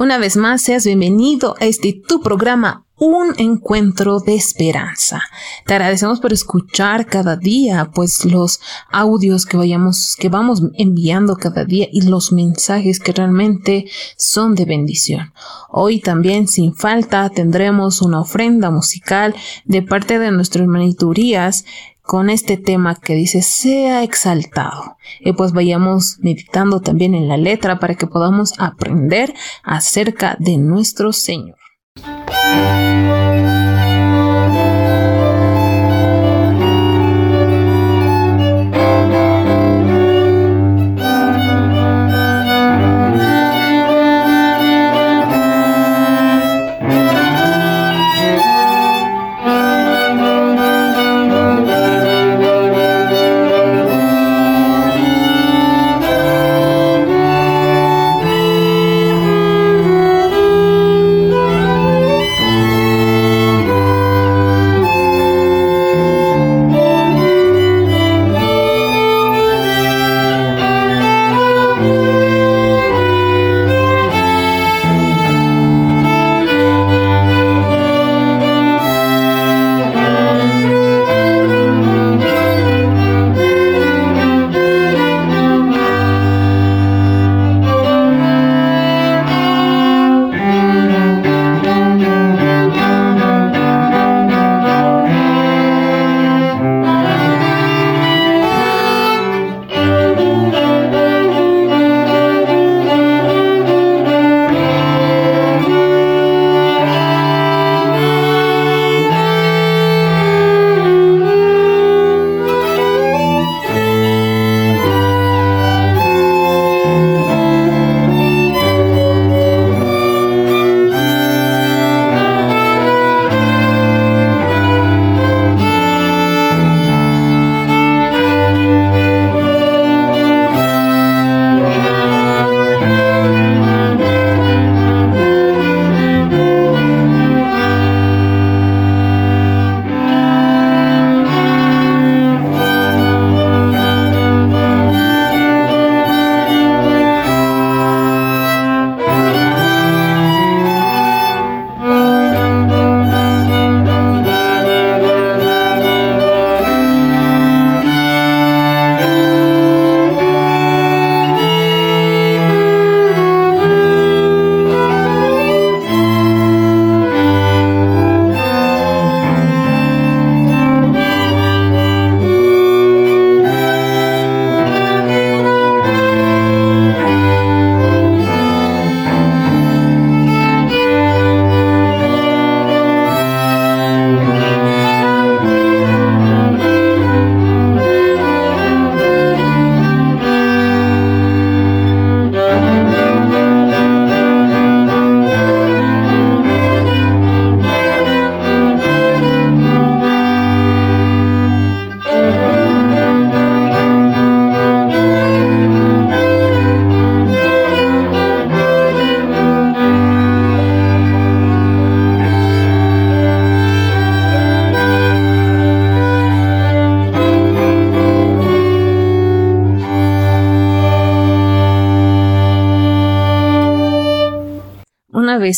Una vez más, seas bienvenido a este tu programa un encuentro de esperanza. Te agradecemos por escuchar cada día, pues los audios que vayamos, que vamos enviando cada día y los mensajes que realmente son de bendición. Hoy también, sin falta, tendremos una ofrenda musical de parte de nuestras maniturías con este tema que dice sea exaltado. Y pues vayamos meditando también en la letra para que podamos aprender acerca de nuestro Señor.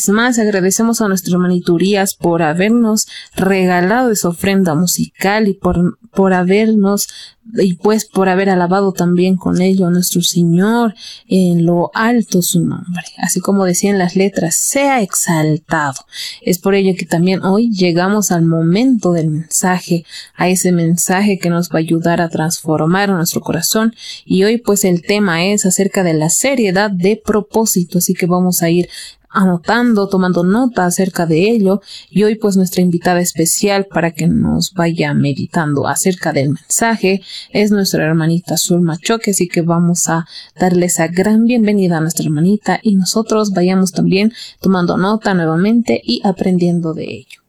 Más agradecemos a nuestras maniturías por habernos regalado esa ofrenda musical y por, por habernos y pues por haber alabado también con ello a nuestro Señor en lo alto su nombre. Así como decían las letras, sea exaltado. Es por ello que también hoy llegamos al momento del mensaje, a ese mensaje que nos va a ayudar a transformar nuestro corazón. Y hoy pues el tema es acerca de la seriedad de propósito. Así que vamos a ir anotando, tomando nota acerca de ello y hoy pues nuestra invitada especial para que nos vaya meditando acerca del mensaje es nuestra hermanita Zulma Choque, así que vamos a darle esa gran bienvenida a nuestra hermanita y nosotros vayamos también tomando nota nuevamente y aprendiendo de ello.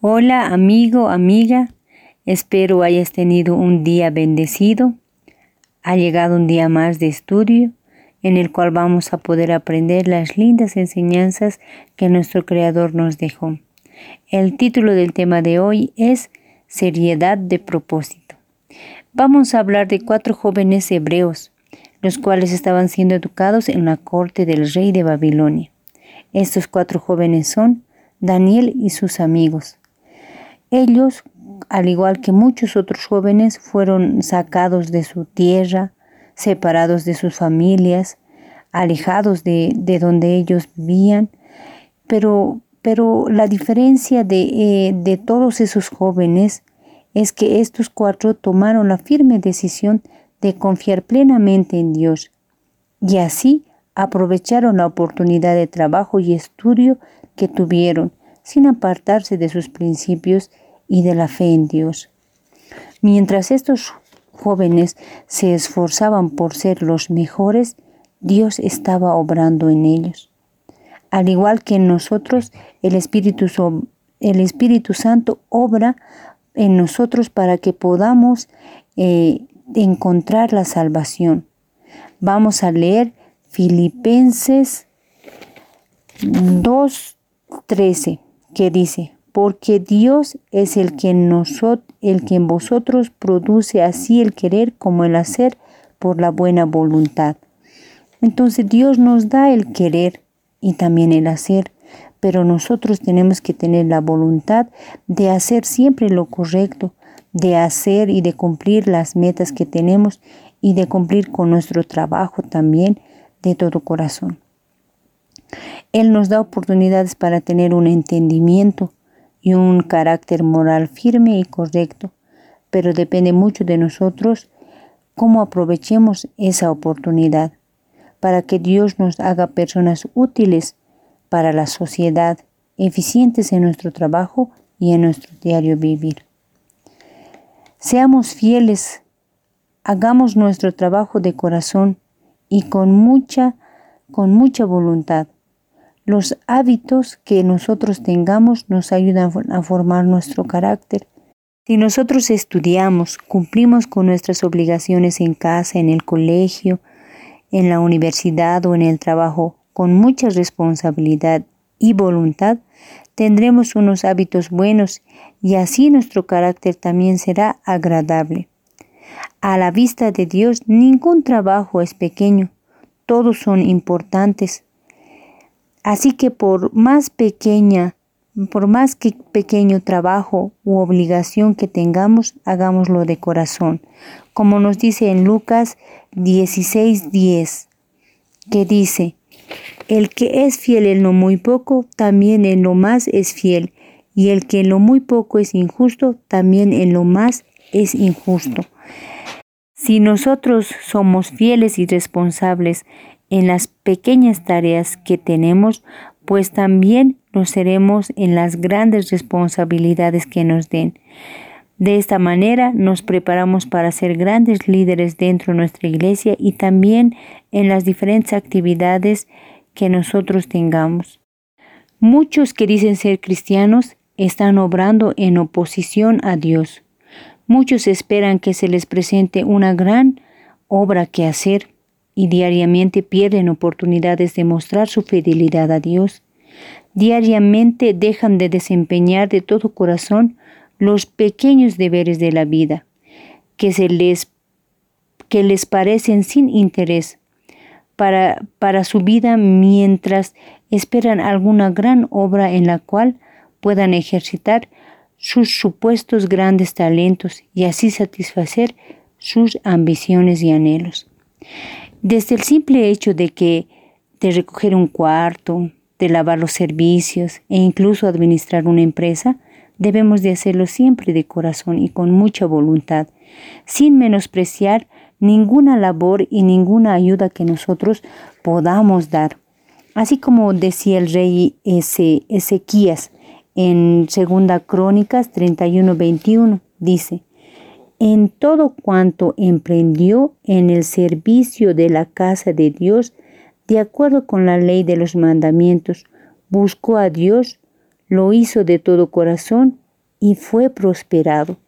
Hola amigo, amiga, espero hayas tenido un día bendecido. Ha llegado un día más de estudio en el cual vamos a poder aprender las lindas enseñanzas que nuestro Creador nos dejó. El título del tema de hoy es Seriedad de propósito. Vamos a hablar de cuatro jóvenes hebreos, los cuales estaban siendo educados en la corte del rey de Babilonia. Estos cuatro jóvenes son Daniel y sus amigos. Ellos, al igual que muchos otros jóvenes, fueron sacados de su tierra, separados de sus familias, alejados de, donde ellos vivían, pero, pero la diferencia de, eh, de todos esos jóvenes es que estos cuatro tomaron la firme decisión de confiar plenamente en Dios y así aprovecharon la oportunidad de trabajo y estudio que tuvieron sin apartarse de sus principios y de la fe en Dios. Mientras estos jóvenes se esforzaban por ser los mejores, Dios estaba obrando en ellos. Al igual que en nosotros, el Espíritu, el Espíritu Santo obra en nosotros para que podamos eh, encontrar la salvación. Vamos a leer Filipenses 2.13, que dice, porque Dios es el que, en el que en vosotros produce así el querer como el hacer por la buena voluntad. Entonces Dios nos da el querer y también el hacer, pero nosotros tenemos que tener la voluntad de hacer siempre lo correcto, de hacer y de cumplir las metas que tenemos y de cumplir con nuestro trabajo también de todo corazón. Él nos da oportunidades para tener un entendimiento y un carácter moral firme y correcto, pero depende mucho de nosotros cómo aprovechemos esa oportunidad para que Dios nos haga personas útiles para la sociedad, eficientes en nuestro trabajo y en nuestro diario vivir. Seamos fieles, hagamos nuestro trabajo de corazón y con mucha, con mucha voluntad. Los hábitos que nosotros tengamos nos ayudan a formar nuestro carácter. Si nosotros estudiamos, cumplimos con nuestras obligaciones en casa, en el colegio, en la universidad o en el trabajo con mucha responsabilidad y voluntad, tendremos unos hábitos buenos y así nuestro carácter también será agradable. A la vista de Dios ningún trabajo es pequeño, todos son importantes. Así que por más pequeña, por más que pequeño trabajo u obligación que tengamos, hagámoslo de corazón. Como nos dice en Lucas 16:10, que dice, el que es fiel en lo muy poco, también en lo más es fiel, y el que en lo muy poco es injusto, también en lo más es injusto. Si nosotros somos fieles y responsables en las pequeñas tareas que tenemos, pues también lo seremos en las grandes responsabilidades que nos den. De esta manera nos preparamos para ser grandes líderes dentro de nuestra iglesia y también en las diferentes actividades que nosotros tengamos. Muchos que dicen ser cristianos están obrando en oposición a Dios. Muchos esperan que se les presente una gran obra que hacer y diariamente pierden oportunidades de mostrar su fidelidad a Dios. Diariamente dejan de desempeñar de todo corazón los pequeños deberes de la vida, que, se les, que les parecen sin interés para, para su vida mientras esperan alguna gran obra en la cual puedan ejercitar sus supuestos grandes talentos y así satisfacer sus ambiciones y anhelos. Desde el simple hecho de que de recoger un cuarto, de lavar los servicios e incluso administrar una empresa, debemos de hacerlo siempre de corazón y con mucha voluntad, sin menospreciar ninguna labor y ninguna ayuda que nosotros podamos dar. Así como decía el rey Ezequías, en Segunda Crónicas 31-21 dice, en todo cuanto emprendió en el servicio de la casa de Dios, de acuerdo con la ley de los mandamientos, buscó a Dios, lo hizo de todo corazón y fue prosperado.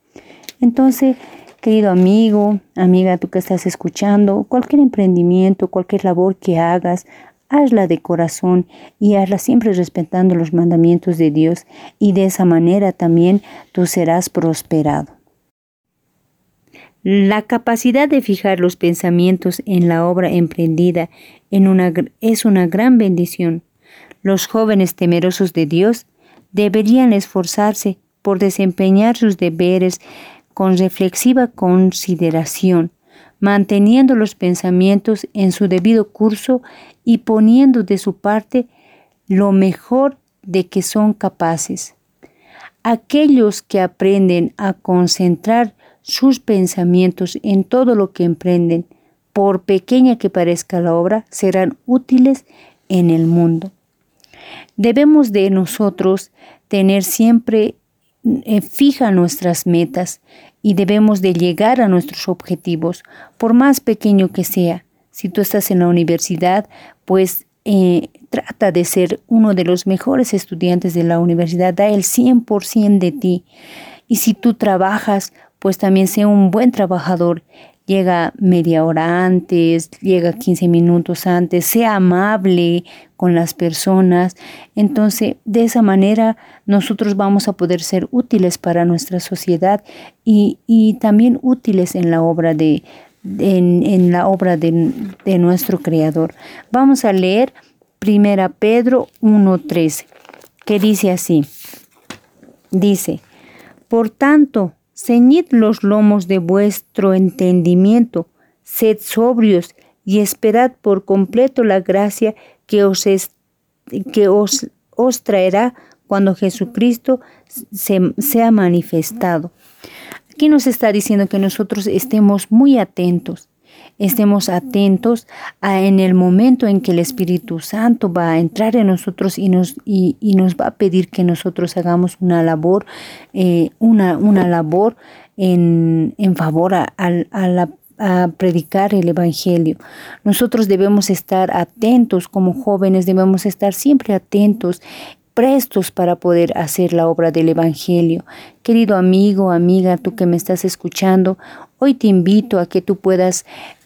Entonces, querido amigo, amiga, tú que estás escuchando, cualquier emprendimiento, cualquier labor que hagas, hazla de corazón y hazla siempre respetando los mandamientos de Dios y de esa manera también tú serás prosperado. La capacidad de fijar los pensamientos en la obra emprendida es una gran bendición. Los jóvenes temerosos de Dios deberían esforzarse por desempeñar sus deberes con reflexiva consideración, manteniendo los pensamientos en su debido curso y poniendo de su parte lo mejor de que son capaces. Aquellos que aprenden a concentrar sus pensamientos en todo lo que emprenden, por pequeña que parezca la obra, serán útiles en el mundo. Debemos de nosotros tener siempre eh, fija nuestras metas y debemos de llegar a nuestros objetivos, por más pequeño que sea. Si tú estás en la universidad, pues eh, trata de ser uno de los mejores estudiantes de la universidad, da el 100% de ti. Y si tú trabajas, pues también sea un buen trabajador. Llega media hora antes, llega 15 minutos antes, sea amable con las personas. Entonces, de esa manera nosotros vamos a poder ser útiles para nuestra sociedad y, también útiles en la obra de, en, la obra de, de, nuestro Creador. Vamos a leer 1 Pedro 1.13, que dice así. Dice, por tanto, ceñid los lomos de vuestro entendimiento, sed sobrios y esperad por completo la gracia que os, que os, os traerá cuando Jesucristo se, sea manifestado. Aquí nos está diciendo que nosotros estemos muy atentos, estemos atentos a en el momento en que el Espíritu Santo va a entrar en nosotros y nos, y, nos va a pedir que nosotros hagamos una labor, eh, una, una labor en, en favor a, la a predicar el Evangelio. Nosotros debemos estar atentos como jóvenes, debemos estar siempre atentos prestos para poder hacer la obra del Evangelio. Querido amigo, amiga, tú que me estás escuchando, hoy te invito a que tú puedas,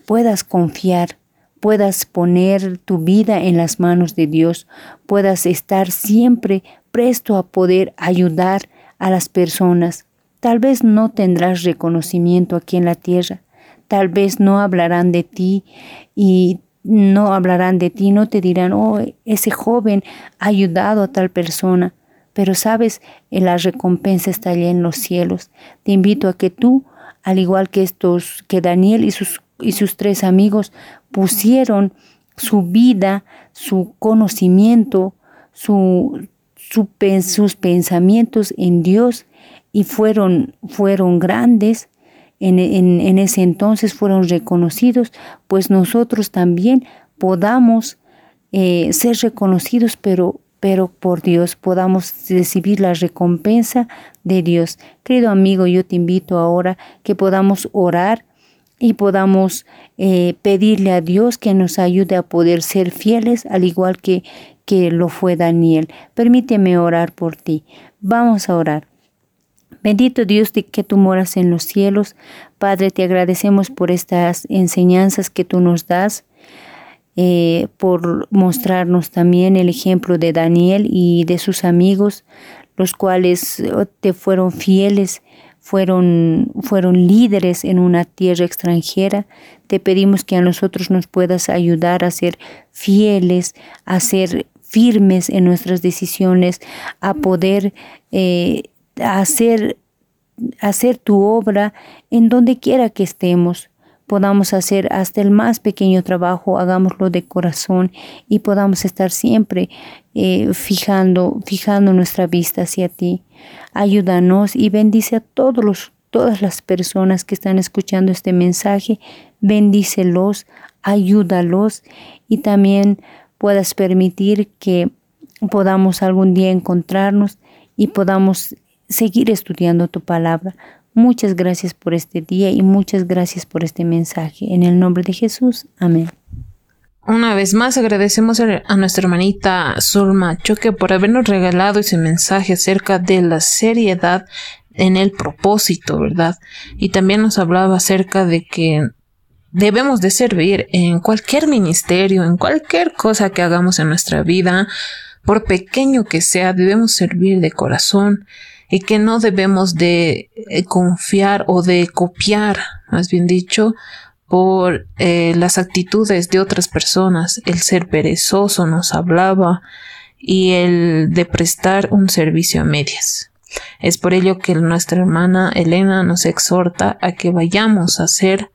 puedas confiar, puedas poner tu vida en las manos de Dios, puedas estar siempre presto a poder ayudar a las personas. Tal vez no tendrás reconocimiento aquí en la tierra, tal vez no hablarán de ti y no hablarán de ti, no te dirán, oh, ese joven ha ayudado a tal persona. Pero sabes, la recompensa está allá en los cielos. Te invito a que tú, al igual que estos, que Daniel y sus, y sus tres amigos pusieron su vida, su conocimiento, su, sus pensamientos en Dios y fueron, fueron grandes, en, ese entonces fueron reconocidos, pues nosotros también podamos eh, ser reconocidos, pero, pero por Dios, podamos recibir la recompensa de Dios. Querido amigo, yo te invito ahora que podamos orar y podamos eh, pedirle a Dios que nos ayude a poder ser fieles, al igual que, que lo fue Daniel. Permíteme orar por ti. Vamos a orar. Bendito Dios de que tú moras en los cielos. Padre, te agradecemos por estas enseñanzas que tú nos das, eh, por mostrarnos también el ejemplo de Daniel y de sus amigos, los cuales oh, te fueron fieles, fueron, fueron líderes en una tierra extranjera. Te pedimos que a nosotros nos puedas ayudar a ser fieles, a ser firmes en nuestras decisiones, a poder eh, hacer, hacer tu obra en donde quiera que estemos. Podamos hacer hasta el más pequeño trabajo, hagámoslo de corazón y podamos estar siempre eh, fijando, fijando nuestra vista hacia ti. Ayúdanos y bendice a todos los, todas las personas que están escuchando este mensaje. Bendícelos, ayúdalos y también puedas permitir que podamos algún día encontrarnos y podamos seguir estudiando tu palabra. Muchas gracias por este día y muchas gracias por este mensaje. En el nombre de Jesús. Amén. Una vez más agradecemos a nuestra hermanita Zulma Choque por habernos regalado ese mensaje acerca de la seriedad en el propósito, ¿verdad? Y también nos hablaba acerca de que debemos de servir en cualquier ministerio, en cualquier cosa que hagamos en nuestra vida, por pequeño que sea, debemos servir de corazón y que no debemos de eh, confiar o de copiar, más bien dicho, por eh, las actitudes de otras personas. El ser perezoso nos hablaba y el de prestar un servicio a medias. Es por ello que nuestra hermana Elena nos exhorta a que vayamos a hacer,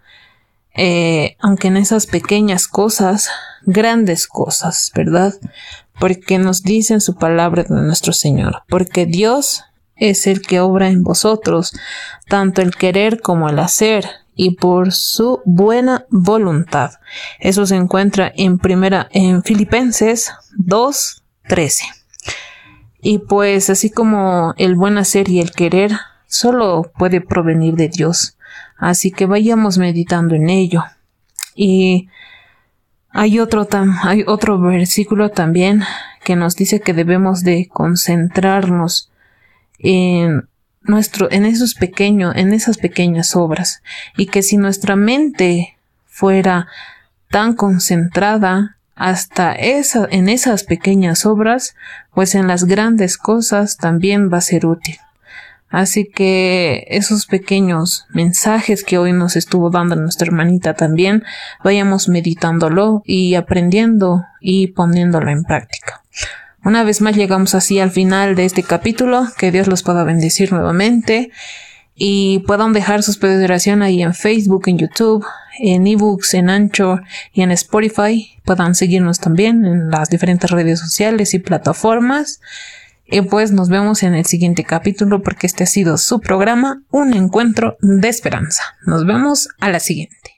eh, aunque en esas pequeñas cosas, grandes cosas, ¿verdad? Porque nos dice en su palabra de nuestro Señor, porque Dios es el que obra en vosotros, tanto el querer como el hacer, y por su buena voluntad. Eso se encuentra en primera en Filipenses 2:13. Y pues así como el buen hacer y el querer solo puede provenir de Dios. Así que vayamos meditando en ello. Y hay otro, hay otro versículo también que nos dice que debemos de concentrarnos en nuestro, en esos pequeños, en esas pequeñas obras, y que si nuestra mente fuera tan concentrada hasta esa, en esas pequeñas obras, pues en las grandes cosas también va a ser útil. Así que esos pequeños mensajes que hoy nos estuvo dando nuestra hermanita también, vayamos meditándolo y aprendiendo y poniéndolo en práctica. Una vez más llegamos así al final de este capítulo. Que Dios los pueda bendecir nuevamente y puedan dejar sus pedidos de oración ahí en Facebook, en YouTube, en ebooks, en Anchor y en Spotify. Puedan seguirnos también en las diferentes redes sociales y plataformas. Y pues nos vemos en el siguiente capítulo porque este ha sido su programa, un encuentro de esperanza. Nos vemos a la siguiente.